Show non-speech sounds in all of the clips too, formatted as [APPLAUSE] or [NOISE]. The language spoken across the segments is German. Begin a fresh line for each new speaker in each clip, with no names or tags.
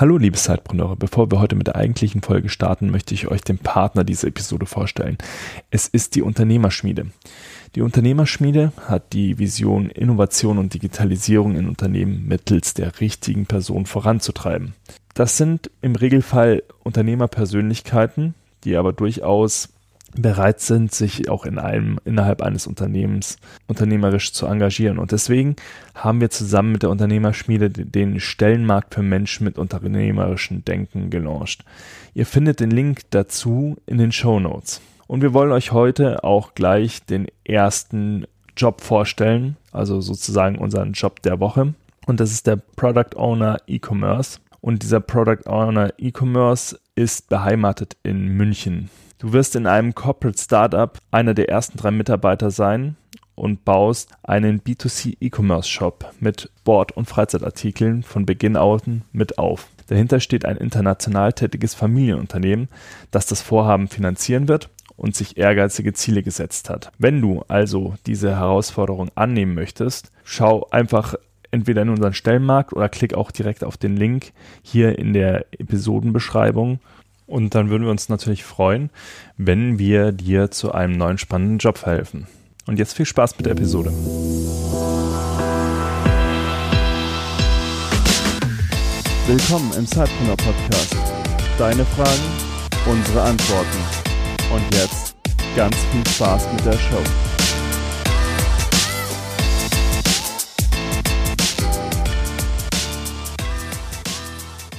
Hallo liebe Zeitpreneure, bevor wir heute mit der eigentlichen Folge starten, möchte ich euch den Partner dieser Episode vorstellen. Es ist die Unternehmerschmiede. Die Unternehmerschmiede hat die Vision, Innovation und Digitalisierung in Unternehmen mittels der richtigen Person voranzutreiben. Das sind im Regelfall Unternehmerpersönlichkeiten, die aber durchaus bereit sind, sich auch in einem, innerhalb eines Unternehmens unternehmerisch zu engagieren. Und deswegen haben wir zusammen mit der Unternehmerschmiede den Stellenmarkt für Menschen mit unternehmerischem Denken gelauncht. Ihr findet den Link dazu in den Show Notes. Und wir wollen euch heute auch gleich den ersten Job vorstellen, also sozusagen unseren Job der Woche. Und das ist der Product Owner E-Commerce. Und dieser Product Owner E-Commerce ist beheimatet in München. Du wirst in einem Corporate Startup einer der ersten drei Mitarbeiter sein und baust einen B2C E-Commerce Shop mit Sport- und Freizeitartikeln von Beginn an mit auf. Dahinter steht ein international tätiges Familienunternehmen, das das Vorhaben finanzieren wird und sich ehrgeizige Ziele gesetzt hat. Wenn du also diese Herausforderung annehmen möchtest, schau einfach entweder in unseren Stellenmarkt oder klick auch direkt auf den Link hier in der Episodenbeschreibung und dann würden wir uns natürlich freuen, wenn wir dir zu einem neuen spannenden Job verhelfen. Und jetzt viel Spaß mit der Episode. Willkommen im Sidepreneur Podcast. Deine Fragen, unsere Antworten. Und jetzt ganz viel Spaß mit der Show.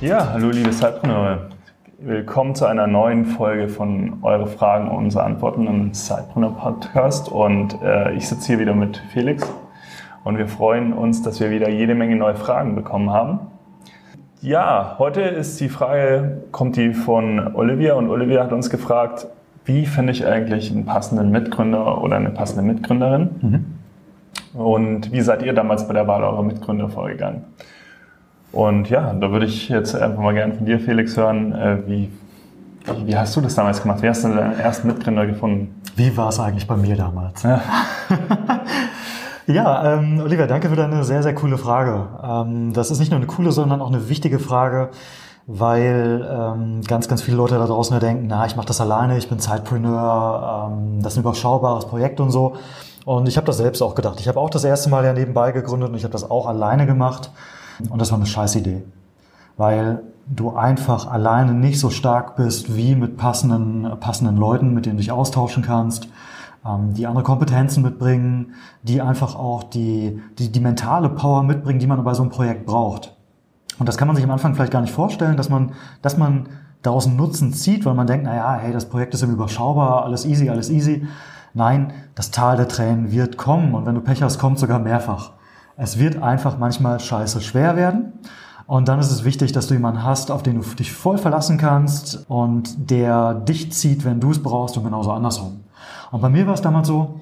Ja, hallo liebe Zeitpreneure. Willkommen zu einer neuen Folge von Eure Fragen und unsere Antworten im Sidepreneur Podcast. Und äh, ich sitze hier wieder mit Felix und wir freuen uns, dass wir wieder jede Menge neue Fragen bekommen haben. Ja, heute ist die Frage, kommt die von Olivia und Olivia hat uns gefragt, wie finde ich eigentlich einen passenden Mitgründer oder eine passende Mitgründerin? Mhm. Und wie seid ihr damals bei der Wahl eurer Mitgründer vorgegangen? Und ja, da würde ich jetzt einfach mal gerne von dir, Felix, hören, äh, wie, wie hast du das damals gemacht? Wie hast du deinen ersten Mitgründer gefunden?
Wie war es eigentlich bei mir damals? Ja, [LAUGHS] ja ähm, Oliver, danke für deine sehr, sehr coole Frage. Ähm, das ist nicht nur eine coole, sondern auch eine wichtige Frage, weil ähm, ganz, ganz viele Leute da draußen denken, na, ich mache das alleine, ich bin Zeitpreneur, ähm, das ist ein überschaubares Projekt und so. Und ich habe das selbst auch gedacht. Ich habe auch das erste Mal ja nebenbei gegründet und ich habe das auch alleine gemacht. Und das war eine scheiß Idee. Weil du einfach alleine nicht so stark bist wie mit passenden, passenden Leuten, mit denen du dich austauschen kannst, ähm, die andere Kompetenzen mitbringen, die einfach auch die, die, die mentale Power mitbringen, die man bei so einem Projekt braucht. Und das kann man sich am Anfang vielleicht gar nicht vorstellen, dass man, dass man daraus einen Nutzen zieht, weil man denkt, na ja, hey, das Projekt ist im überschaubar, alles easy, alles easy. Nein, das Tal der Tränen wird kommen und wenn du Pech hast, kommt sogar mehrfach. Es wird einfach manchmal scheiße schwer werden. Und dann ist es wichtig, dass du jemanden hast, auf den du dich voll verlassen kannst und der dich zieht, wenn du es brauchst und genauso andersrum. Und bei mir war es damals so,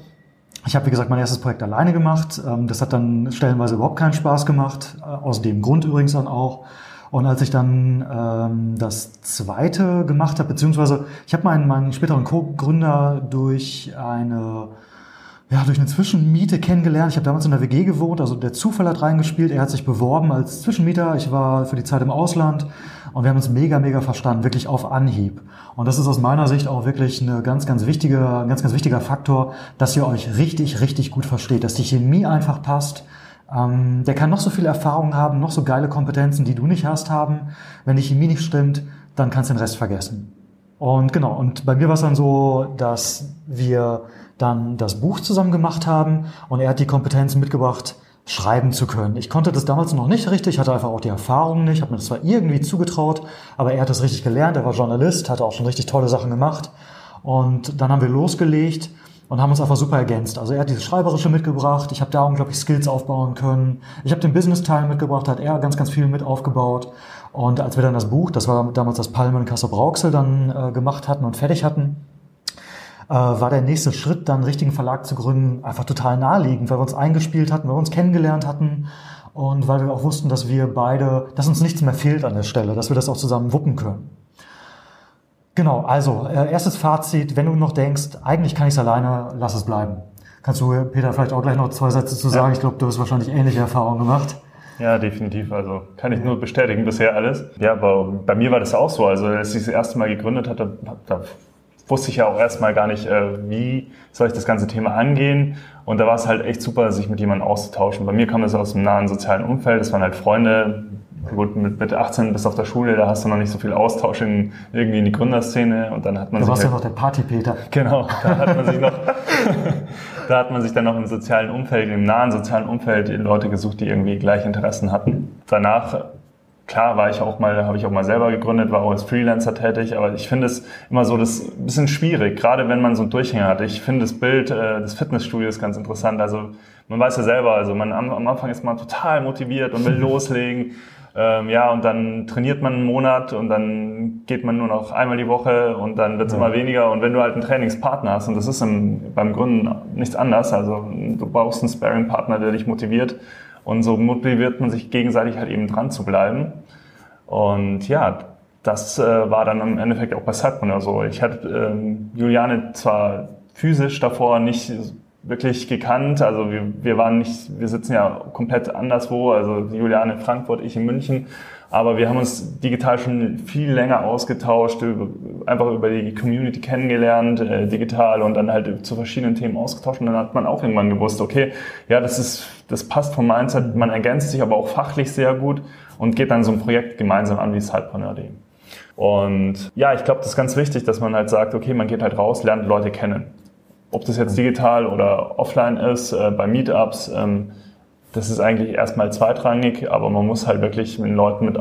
ich habe, wie gesagt, mein erstes Projekt alleine gemacht. Ähm, das hat dann stellenweise überhaupt keinen Spaß gemacht, äh, aus dem Grund übrigens dann auch. Und als ich dann ähm, das zweite gemacht habe, beziehungsweise ich habe meinen, meinen späteren Co-Gründer durch eine ja, durch eine Zwischenmiete kennengelernt. Ich habe damals in der WG gewohnt, also der Zufall hat reingespielt. Er hat sich beworben als Zwischenmieter. Ich war für die Zeit im Ausland und wir haben uns mega, mega verstanden, wirklich auf Anhieb. Und das ist aus meiner Sicht auch wirklich eine ganz, ganz wichtige, ein ganz, ganz wichtiger Faktor, dass ihr euch richtig, richtig gut versteht, dass die Chemie einfach passt. Ähm, der kann noch so viel Erfahrung haben, noch so geile Kompetenzen, die du nicht hast, haben. Wenn die Chemie nicht stimmt, dann kannst du den Rest vergessen. Und genau, und bei mir war es dann so, dass wir dann das Buch zusammen gemacht haben und er hat die Kompetenz mitgebracht, schreiben zu können. Ich konnte das damals noch nicht richtig, hatte einfach auch die Erfahrung nicht, habe mir das zwar irgendwie zugetraut, aber er hat das richtig gelernt, er war Journalist, hatte auch schon richtig tolle Sachen gemacht und dann haben wir losgelegt und haben uns einfach super ergänzt. Also er hat dieses Schreiberische mitgebracht, ich habe da unglaublich Skills aufbauen können, ich habe den Business-Teil mitgebracht, hat er ganz, ganz viel mit aufgebaut und als wir dann das Buch, das war damals das Palmen Kassel Brauxel, dann äh, gemacht hatten und fertig hatten, äh, war der nächste Schritt, dann einen richtigen Verlag zu gründen, einfach total naheliegend, weil wir uns eingespielt hatten, weil wir uns kennengelernt hatten und weil wir auch wussten, dass wir beide, dass uns nichts mehr fehlt an der Stelle, dass wir das auch zusammen wuppen können. Genau, also äh, erstes Fazit, wenn du noch denkst, eigentlich kann ich es alleine, lass es bleiben. Kannst du, Peter, vielleicht auch gleich noch zwei Sätze zu sagen? Ja. Ich glaube, du hast wahrscheinlich ähnliche Erfahrungen gemacht.
Ja, definitiv. Also kann ich nur bestätigen bisher alles. Ja, aber bei mir war das auch so. Also als ich das erste Mal gegründet hatte, da wusste ich ja auch erstmal gar nicht, äh, wie soll ich das ganze Thema angehen. Und da war es halt echt super, sich mit jemandem auszutauschen. Bei mir kam das aus einem nahen sozialen Umfeld. Das waren halt Freunde. Gut, mit, mit 18 bis auf der Schule, da hast du noch nicht so viel Austausch in, irgendwie in die Gründerszene. Und dann hat man
du
sich.
warst
halt,
ja noch der Party-Peter.
Genau, da hat man sich noch, [LAUGHS] da hat man sich dann noch im sozialen Umfeld, im nahen sozialen Umfeld Leute gesucht, die irgendwie gleiche Interessen hatten. Danach klar war ich auch mal, habe ich auch mal selber gegründet, war auch als Freelancer tätig, aber ich finde es immer so das ein bisschen schwierig, gerade wenn man so einen Durchhänger hat. Ich finde das Bild äh, des Fitnessstudios ganz interessant. Also man weiß ja selber, also man am, am Anfang ist man total motiviert und will [LAUGHS] loslegen. Ähm, ja, und dann trainiert man einen Monat und dann geht man nur noch einmal die Woche und dann wird es ja. immer weniger. Und wenn du halt einen Trainingspartner hast, und das ist im, beim Gründen nichts anders, also du brauchst einen Sparing-Partner, der dich motiviert, und so motiviert man sich gegenseitig halt eben dran zu bleiben. Und ja, das äh, war dann im Endeffekt auch bei Sidepreneur so. Ich hatte ähm, Juliane zwar physisch davor nicht wirklich gekannt, also wir, wir waren nicht, wir sitzen ja komplett anderswo, also Juliane in Frankfurt, ich in München aber wir haben uns digital schon viel länger ausgetauscht, einfach über die Community kennengelernt, äh, digital und dann halt zu verschiedenen Themen ausgetauscht. Und dann hat man auch irgendwann gewusst, okay, ja, das ist, das passt vom Mindset, man ergänzt sich aber auch fachlich sehr gut und geht dann so ein Projekt gemeinsam an wie Sidepreneur.de. Und ja, ich glaube, das ist ganz wichtig, dass man halt sagt, okay, man geht halt raus, lernt Leute kennen. Ob das jetzt digital oder offline ist, äh, bei Meetups, ähm, das ist eigentlich erstmal zweitrangig, aber man muss halt wirklich mit Leuten, mit,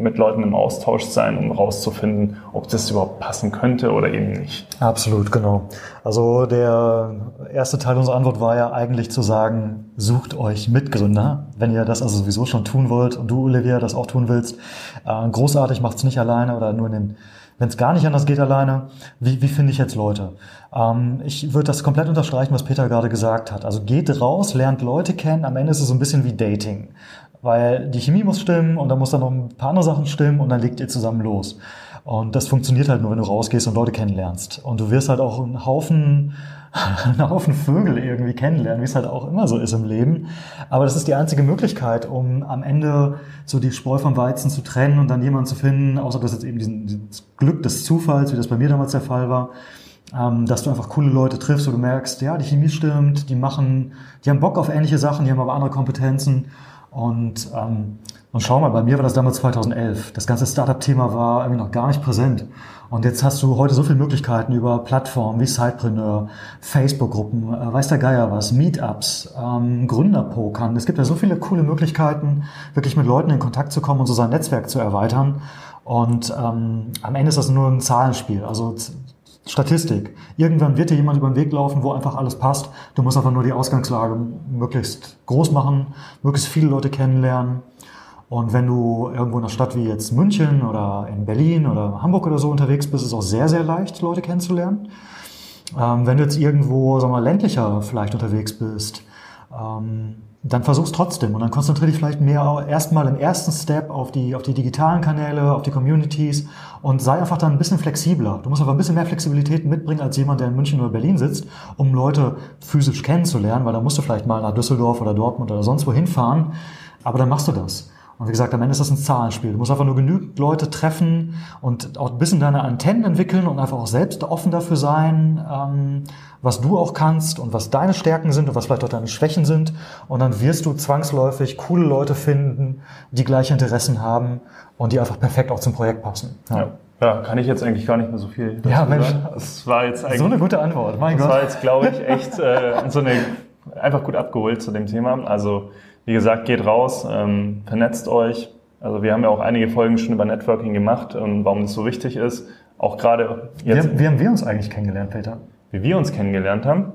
mit Leuten im Austausch sein, um rauszufinden, ob das überhaupt passen könnte oder eben nicht.
Absolut, genau. Also der erste Teil unserer Antwort war ja eigentlich zu sagen, sucht euch Mitgründer, wenn ihr das also sowieso schon tun wollt und du, Olivia, das auch tun willst. Äh, großartig macht's nicht alleine oder nur in den wenn es gar nicht anders geht alleine, wie, wie finde ich jetzt Leute? Ähm, ich würde das komplett unterstreichen, was Peter gerade gesagt hat. Also geht raus, lernt Leute kennen. Am Ende ist es so ein bisschen wie Dating. Weil die Chemie muss stimmen und dann muss dann noch ein paar andere Sachen stimmen und dann legt ihr zusammen los. Und das funktioniert halt nur, wenn du rausgehst und Leute kennenlernst. Und du wirst halt auch einen Haufen [LAUGHS] einen Haufen Vögel irgendwie kennenlernen, wie es halt auch immer so ist im Leben. Aber das ist die einzige Möglichkeit, um am Ende so die Spreu vom Weizen zu trennen und dann jemanden zu finden, außer das jetzt eben diesen, dieses Glück des Zufalls, wie das bei mir damals der Fall war, ähm, dass du einfach coole Leute triffst, wo du merkst, ja, die Chemie stimmt, die machen, die haben Bock auf ähnliche Sachen, die haben aber andere Kompetenzen und ähm, und schau mal, bei mir war das damals 2011. Das ganze Startup-Thema war irgendwie noch gar nicht präsent. Und jetzt hast du heute so viele Möglichkeiten über Plattformen wie Sidepreneur, Facebook-Gruppen, äh, weiß der Geier was, Meetups, ähm, Gründerpokern. Es gibt ja so viele coole Möglichkeiten, wirklich mit Leuten in Kontakt zu kommen und so sein Netzwerk zu erweitern. Und ähm, am Ende ist das nur ein Zahlenspiel, also Statistik. Irgendwann wird dir jemand über den Weg laufen, wo einfach alles passt. Du musst einfach nur die Ausgangslage möglichst groß machen, möglichst viele Leute kennenlernen und wenn du irgendwo in einer Stadt wie jetzt München oder in Berlin oder Hamburg oder so unterwegs bist, ist es auch sehr, sehr leicht, Leute kennenzulernen. Ähm, wenn du jetzt irgendwo, sagen wir mal, ländlicher vielleicht unterwegs bist, ähm, dann versuch's trotzdem und dann konzentriere dich vielleicht mehr erstmal im ersten Step auf die, auf die digitalen Kanäle, auf die Communities und sei einfach dann ein bisschen flexibler. Du musst einfach ein bisschen mehr Flexibilität mitbringen als jemand, der in München oder Berlin sitzt, um Leute physisch kennenzulernen, weil da musst du vielleicht mal nach Düsseldorf oder Dortmund oder sonst wo hinfahren, aber dann machst du das. Und wie gesagt, am Ende ist das ein Zahlenspiel. Du musst einfach nur genügend Leute treffen und auch ein bisschen deine Antennen entwickeln und einfach auch selbst offen dafür sein, ähm, was du auch kannst und was deine Stärken sind und was vielleicht auch deine Schwächen sind. Und dann wirst du zwangsläufig coole Leute finden, die gleiche Interessen haben und die einfach perfekt auch zum Projekt passen.
Ja. ja. Ja, kann ich jetzt eigentlich gar nicht mehr so viel
dazu ja, Mensch, sagen.
Das war jetzt eigentlich,
so eine gute Antwort,
mein das Gott. Das war jetzt, glaube ich, echt äh, so eine, einfach gut abgeholt zu dem Thema. Also wie gesagt, geht raus, ähm, vernetzt euch. Also wir haben ja auch einige Folgen schon über Networking gemacht und warum das so wichtig ist. Auch gerade
jetzt. Wie, wie haben wir uns eigentlich kennengelernt, Peter?
Wie wir uns kennengelernt haben?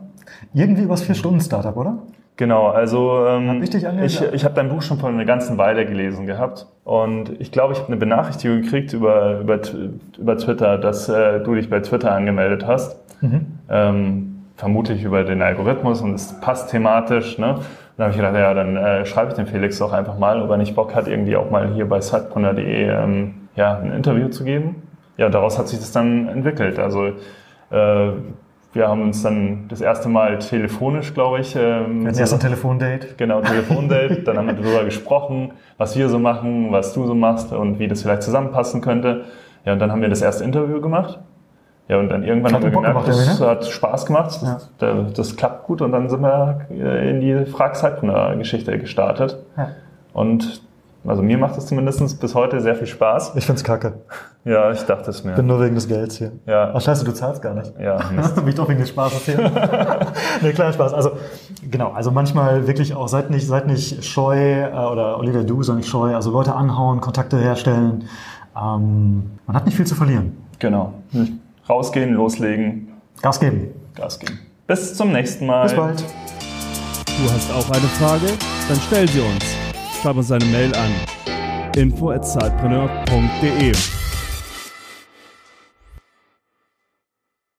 Irgendwie übers Vier-Stunden-Startup, oder?
Genau, also ähm, ich, ich, ich habe dein Buch schon vor einer ganzen Weile gelesen gehabt und ich glaube, ich habe eine Benachrichtigung gekriegt über, über, über Twitter, dass äh, du dich bei Twitter angemeldet hast. Mhm. Ähm, vermutlich über den Algorithmus und es passt thematisch. Ne? Dann habe ich gedacht, ja, dann äh, schreibe ich dem Felix doch einfach mal, ob er nicht Bock hat, irgendwie auch mal hier bei sidepreneur.de ähm, ja, ein Interview zu geben. Ja, daraus hat sich das dann entwickelt. Also äh, wir haben uns dann das erste Mal telefonisch, glaube ich.
Ähm, Jetzt erst ein Telefondate.
Genau, Telefondate. dann haben wir darüber [LAUGHS] gesprochen, was wir so machen, was du so machst und wie das vielleicht zusammenpassen könnte. Ja, und dann haben wir das erste Interview gemacht. Ja, und dann irgendwann haben wir gemerkt, das ne? hat Spaß gemacht, das, ja. das, klappt gut und dann sind wir in die Fragzeitpreneur-Geschichte gestartet. Ja. Und also mir macht es zumindest bis heute sehr viel Spaß.
Ich find's kacke.
Ja, ich dachte es mir.
Ich bin nur wegen des Gelds hier.
Ja.
Ach scheiße, du zahlst gar nicht.
Ja. [LAUGHS]
Mich doch wegen des Spaßes hier. [LAUGHS] nee, kleiner Spaß. Also genau, also manchmal wirklich auch, seid nicht, seid nicht scheu, äh, oder Olivia, du sei nicht scheu, also Leute anhauen, Kontakte herstellen. Ähm, man hat nicht viel zu verlieren.
Genau. Rausgehen, loslegen.
Gas geben.
Gas geben. Bis zum nächsten Mal.
Bis bald.
Du hast auch eine Frage? Dann stell sie uns schreib uns eine Mail an info@zeitpreneur.de.